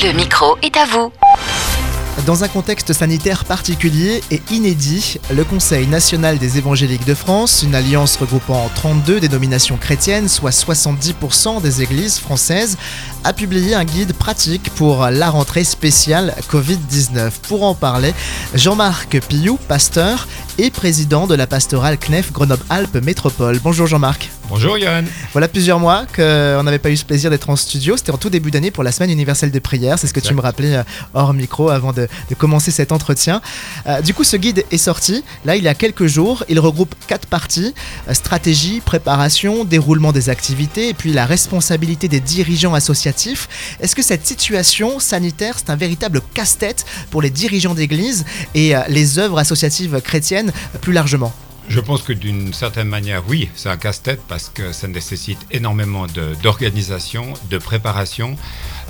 Le micro est à vous. Dans un contexte sanitaire particulier et inédit, le Conseil national des évangéliques de France, une alliance regroupant 32 dénominations chrétiennes, soit 70% des églises françaises, a publié un guide pratique pour la rentrée spéciale Covid-19. Pour en parler, Jean-Marc Pillou, pasteur et président de la pastorale CNEF Grenoble-Alpes Métropole. Bonjour Jean-Marc. Bonjour Yann. Voilà plusieurs mois qu'on n'avait pas eu ce plaisir d'être en studio. C'était en tout début d'année pour la semaine universelle de prière. C'est ce que tu me rappelais euh, hors micro avant de, commencer cet entretien. Euh, du coup, ce guide est sorti. Là, il y a quelques jours. Il regroupe quatre parties euh, stratégie, préparation, déroulement des activités et puis la responsabilité des dirigeants associatifs. Est-ce que cette situation sanitaire, c'est un véritable casse-tête pour les dirigeants d'église et les œuvres associatives chrétiennes plus largement je pense que d'une certaine manière, oui, c'est un casse-tête parce que ça nécessite énormément d'organisation, de, préparation.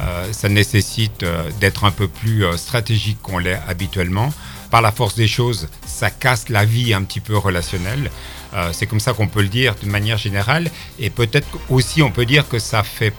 Euh, ça nécessite euh, d'être un peu plus euh, stratégique qu'on l'est habituellement. Par la force des choses, ça casse la vie un petit peu relationnelle. c'est comme ça qu'on peut le dire d'une manière générale. Et peut-être aussi on peut dire que ça fait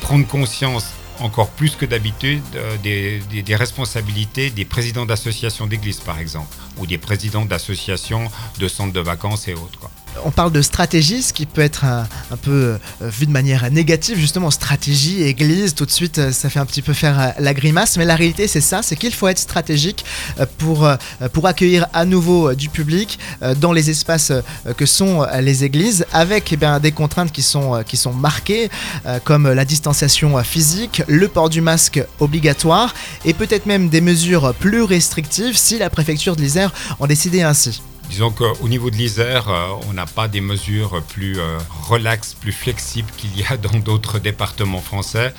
prendre conscience encore plus que d'habitude euh, des, responsabilités des présidents d'associations d'églises, par exemple, ou des présidents d'associations de centres de vacances et autres. On parle de stratégie, ce qui peut être un, peu euh, vu de manière négative, justement, stratégie, église, tout de suite, euh, ça fait un petit peu faire la grimace, mais la réalité, c'est ça, c'est qu'il faut être stratégique pour, pour accueillir à nouveau du public dans les espaces que sont les églises, avec eh des contraintes qui sont, qui sont marquées, comme la distanciation physique, le port du masque obligatoire et peut-être même des mesures plus restrictives si la préfecture de l'Isère en décidait ainsi. Disons qu'au niveau de l'Isère, euh, on n'a pas des mesures plus euh, relaxes, plus flexibles qu'il y a dans d'autres départements français.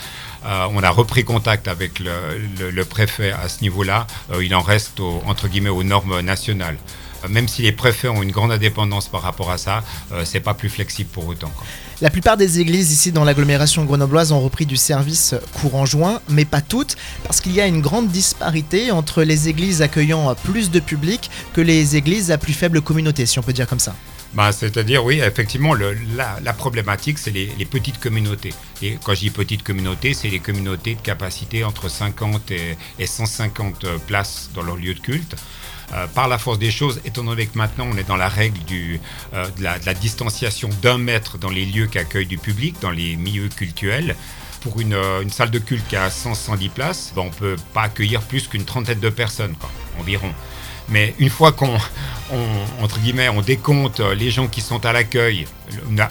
Euh, on a repris contact avec le, préfet à ce niveau-là. il en reste, aux normes nationales. Même si les préfets ont une grande indépendance par rapport à ça, c'est pas plus flexible pour autant. La plupart des églises ici dans l'agglomération grenobloise ont repris du service courant juin, mais pas toutes, parce qu'il y a une grande disparité entre les églises accueillant plus de public que les églises à plus faible communauté, si on peut dire comme ça. Bah, C'est-à-dire, oui, effectivement, la, problématique, c'est les, petites communautés. Et quand je dis petites communautés, c'est les communautés de capacité entre 50 et, et 150 places dans leur lieu de culte. Euh, par la force des choses, étant donné que maintenant on est dans la règle euh, de, la, distanciation d'un mètre dans les lieux qui accueillent du public, dans les milieux cultuels, pour une, euh, salle de culte qui a 100-110 places, ben, on ne peut pas accueillir plus qu'une trentaine de personnes, environ. Mais une fois qu'on entre guillemets, on décompte les gens qui sont à l'accueil,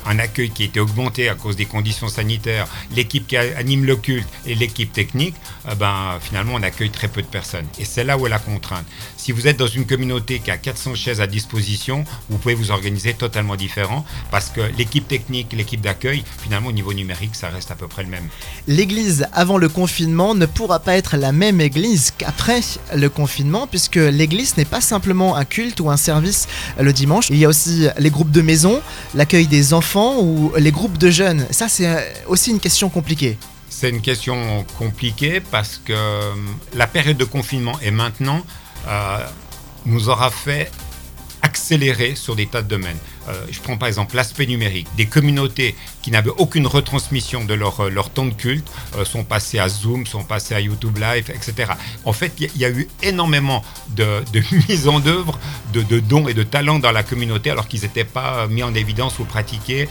un accueil qui a été augmenté à cause des conditions sanitaires, l'équipe qui anime le culte et l'équipe technique, eh ben, finalement, on accueille très peu de personnes. Et c'est là où est la contrainte. Si vous êtes dans une communauté qui a 400 chaises à disposition, vous pouvez vous organiser totalement différent parce que l'équipe technique, l'équipe d'accueil, finalement, au niveau numérique, ça reste à peu près le même. L'église avant le confinement ne pourra pas être la même église qu'après le confinement puisque l'église n'est pas simplement un culte ou un service le dimanche. Il y a aussi les groupes de maison, l'accueil des enfants ou les groupes de jeunes. Ça, c'est aussi une question compliquée. C'est une question compliquée parce que euh, la période de confinement et maintenant euh, nous aura fait accélérer sur des tas de domaines. Euh, je prends par exemple l'aspect numérique. Des communautés qui n'avaient aucune retransmission de leur, euh, leur temps de culte euh, sont passées à Zoom, sont passées à YouTube Live, etc. En fait, il y, a eu énormément de, de mise en œuvre de, de, dons et de talents dans la communauté alors qu'ils n'étaient pas mis en évidence ou pratiqués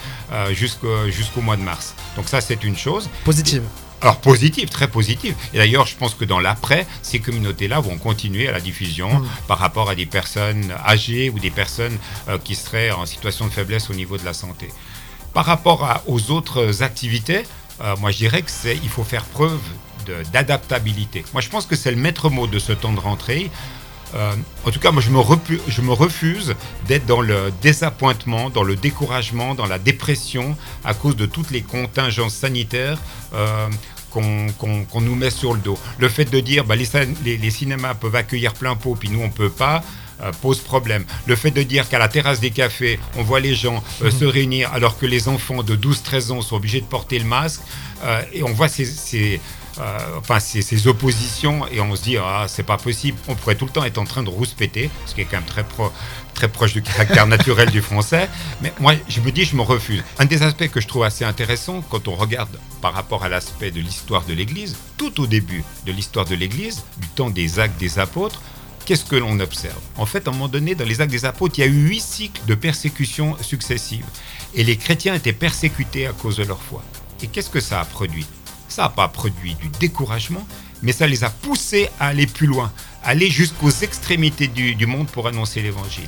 jusqu'au mois de mars. Donc ça, c'est une chose. Positive. Alors positif, très positif. Et d'ailleurs, je pense que dans l'après, ces communautés-là vont continuer à la diffusion mm. par rapport à des personnes âgées ou des personnes euh, qui seraient en situation de faiblesse au niveau de la santé. Par rapport aux autres activités, euh, moi je dirais qu'il faut faire preuve d'adaptabilité. Moi je pense que c'est le maître mot de ce temps de rentrée. Euh, en tout cas, moi, je me, je me refuse d'être dans le désappointement, dans le découragement, dans la dépression à cause de toutes les contingences sanitaires. Euh, qu'on nous met sur le dos. Le fait de dire bah, les, les, cinémas peuvent accueillir plein pot, puis nous on peut pas, euh, pose problème. Le fait de dire qu'à la terrasse des cafés, on voit les gens mhm. se réunir alors que les enfants de 12-13 ans sont obligés de porter le masque, et on voit ces euh, enfin ces, oppositions et on se dit ah c'est pas possible. On pourrait tout le temps être en train de rouspéter, ce qui est quand même très très proche du caractère naturel du français. Mais moi, je me dis, je me refuse. Un des aspects que je trouve assez intéressant quand on regarde par rapport à l'aspect de l'histoire de l'Église, tout au début de l'histoire de l'Église, du temps des actes des apôtres, qu'est-ce que l'on observe? En fait, à un moment donné, dans les actes des apôtres, il y a eu huit cycles de persécutions successives. Et les chrétiens étaient persécutés à cause de leur foi. Et qu'est-ce que ça a produit? Ça n'a pas produit du découragement, mais ça les a poussés à aller plus loin, aller jusqu'aux extrémités du, monde pour annoncer l'évangile.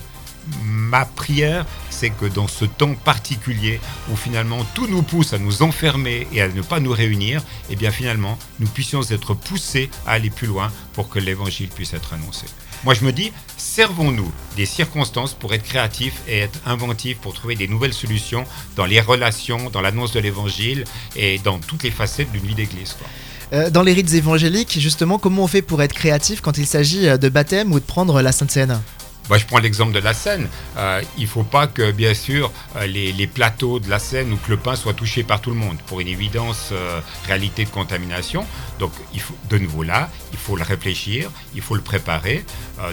Ma prière, c'est que dans ce temps particulier où finalement tout nous pousse à nous enfermer et à ne pas nous réunir, et eh bien finalement nous puissions être poussés à aller plus loin pour que l'évangile puisse être annoncé. Moi je me dis, servons-nous des circonstances pour être créatifs et être inventifs pour trouver des nouvelles solutions dans les relations, dans l'annonce de l'évangile et dans toutes les facettes d'une vie d'église. Euh, dans les rites évangéliques, justement, comment on fait pour être créatif quand il s'agit euh, de baptême ou de prendre la Sainte Seine? Je prends l'exemple de la Seine. Euh, il ne faut pas que, bien sûr, euh, les, plateaux de la Seine ou que le pain soit touché par tout le monde, pour une évidence euh, réalité de contamination. Donc, il faut, de nouveau là, il faut le réfléchir, il faut le préparer.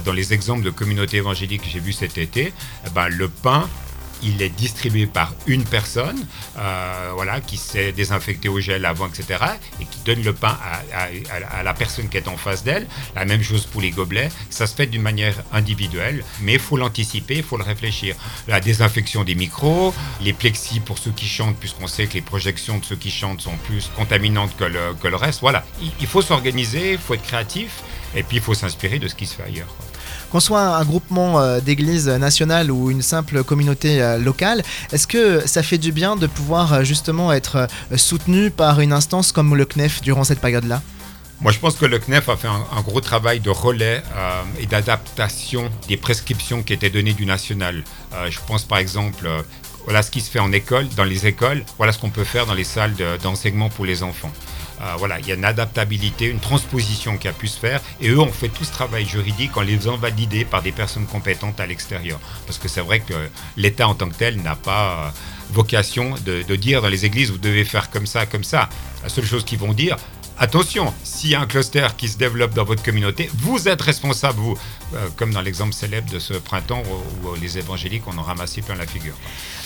dans les exemples de communautés évangéliques que j'ai vus cet été, eh ben, le pain il est distribué par une personne, euh, voilà, qui s'est désinfecté au gel avant, etc., et qui donne le pain à, la personne qui est en face d'elle. La même chose pour les gobelets. Ça se fait d'une manière individuelle, mais il faut l'anticiper, il faut le réfléchir. La désinfection des micros, les plexis pour ceux qui chantent, puisqu'on sait que les projections de ceux qui chantent sont plus contaminantes que le, reste. Voilà, il, il faut s'organiser, il faut être créatif, et puis il faut s'inspirer de ce qui se fait ailleurs qu'on soit un groupement euh, d'églises nationales ou une simple communauté euh, locale, est-ce que ça fait du bien de pouvoir euh, justement être soutenu par une instance comme le CNEF durant cette période-là? Moi, je pense que le CNEF a fait un, gros travail de relais et d'adaptation des prescriptions qui étaient données du national. je pense par exemple, voilà ce qui se fait en école, dans les écoles, voilà ce qu'on peut faire dans les salles d'enseignement pour les enfants. Euh, voilà, il y a une adaptabilité, une transposition qui a pu se faire. Et eux ont fait tout ce travail juridique en les faisant valider par des personnes compétentes à l'extérieur. Parce que c'est vrai que l'État en tant que tel n'a pas euh, vocation de, de, dire dans les églises, vous devez faire comme ça, comme ça. La seule chose qu'ils vont dire, attention, s'il y a un cluster qui se développe dans votre communauté, vous êtes responsable, vous. Euh, comme dans l'exemple célèbre de ce printemps où, les évangéliques en ont ramassé plein la figure.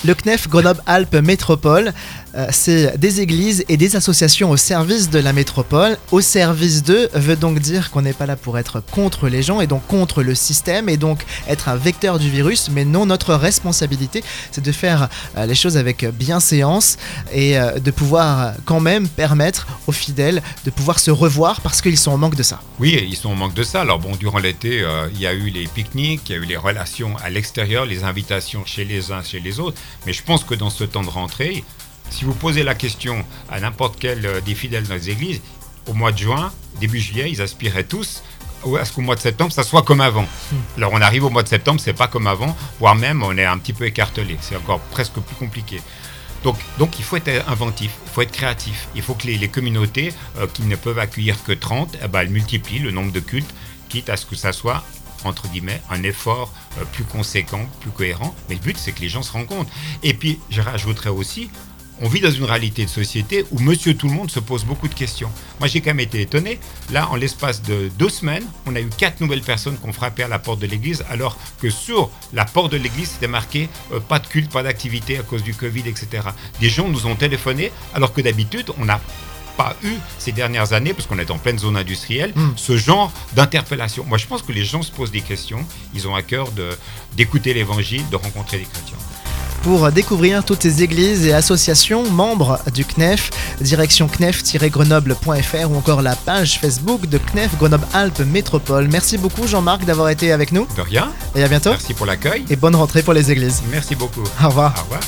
Le CNEF Grenoble-Alpes Métropole, euh, c'est des églises et des associations au service de la métropole. Au service d'eux veut donc dire qu'on n'est pas là pour être contre les gens et donc contre le système et donc être un vecteur du virus, mais non, notre responsabilité, c'est de faire euh, les choses avec bienséance et de pouvoir quand même permettre aux fidèles de pouvoir se revoir parce qu'ils sont en manque de ça. Oui, ils sont en manque de ça. Alors bon, durant l'été, il y a eu les pique-niques, il y a eu les relations à l'extérieur, les invitations chez les uns, chez les autres. Mais je pense que dans ce temps de rentrée, si vous posez la question à n'importe quel euh, des fidèles dans les églises, au mois de juin, début juillet, ils aspiraient tous à ce qu'au mois de septembre, ça soit comme avant. Hmm. Alors on arrive au mois de septembre, c'est pas comme avant, voire même on est un petit peu écartelé. C'est encore presque plus compliqué. Donc, il faut être inventif, il faut être créatif. Il faut que les, communautés euh, qui ne peuvent accueillir que 30, eh ben, elles multiplient le nombre de cultes, quitte à ce que ça soit entre guillemets, un effort euh, plus conséquent, plus cohérent. Mais le but, c'est que les gens se rendent compte. Et puis, je rajouterais aussi, on vit dans une réalité de société où monsieur tout le monde se pose beaucoup de questions. Moi, j'ai quand même été étonné. Là, en l'espace de deux semaines, on a eu quatre nouvelles personnes qui ont frappé à la porte de l'église, alors que sur la porte de l'église, c'était marqué euh, pas de culte, pas d'activité à cause du Covid, etc. Des gens nous ont téléphoné, alors que d'habitude, on n'a pas eu ces dernières années, parce qu'on est en pleine zone industrielle, hmm. ce genre d'interpellation. Moi, je pense que les gens se posent des questions. Ils ont à cœur d'écouter l'évangile, de rencontrer les chrétiens. Pour découvrir toutes ces églises et associations membres du CNEF, direction knef-grenoble.fr ou encore la page Facebook de CNEF Grenoble-Alpes Métropole. Merci beaucoup Jean-Marc d'avoir été avec nous. De rien. Et à bientôt. Merci pour l'accueil. Et bonne rentrée pour les églises. Merci beaucoup. Au revoir. Au revoir.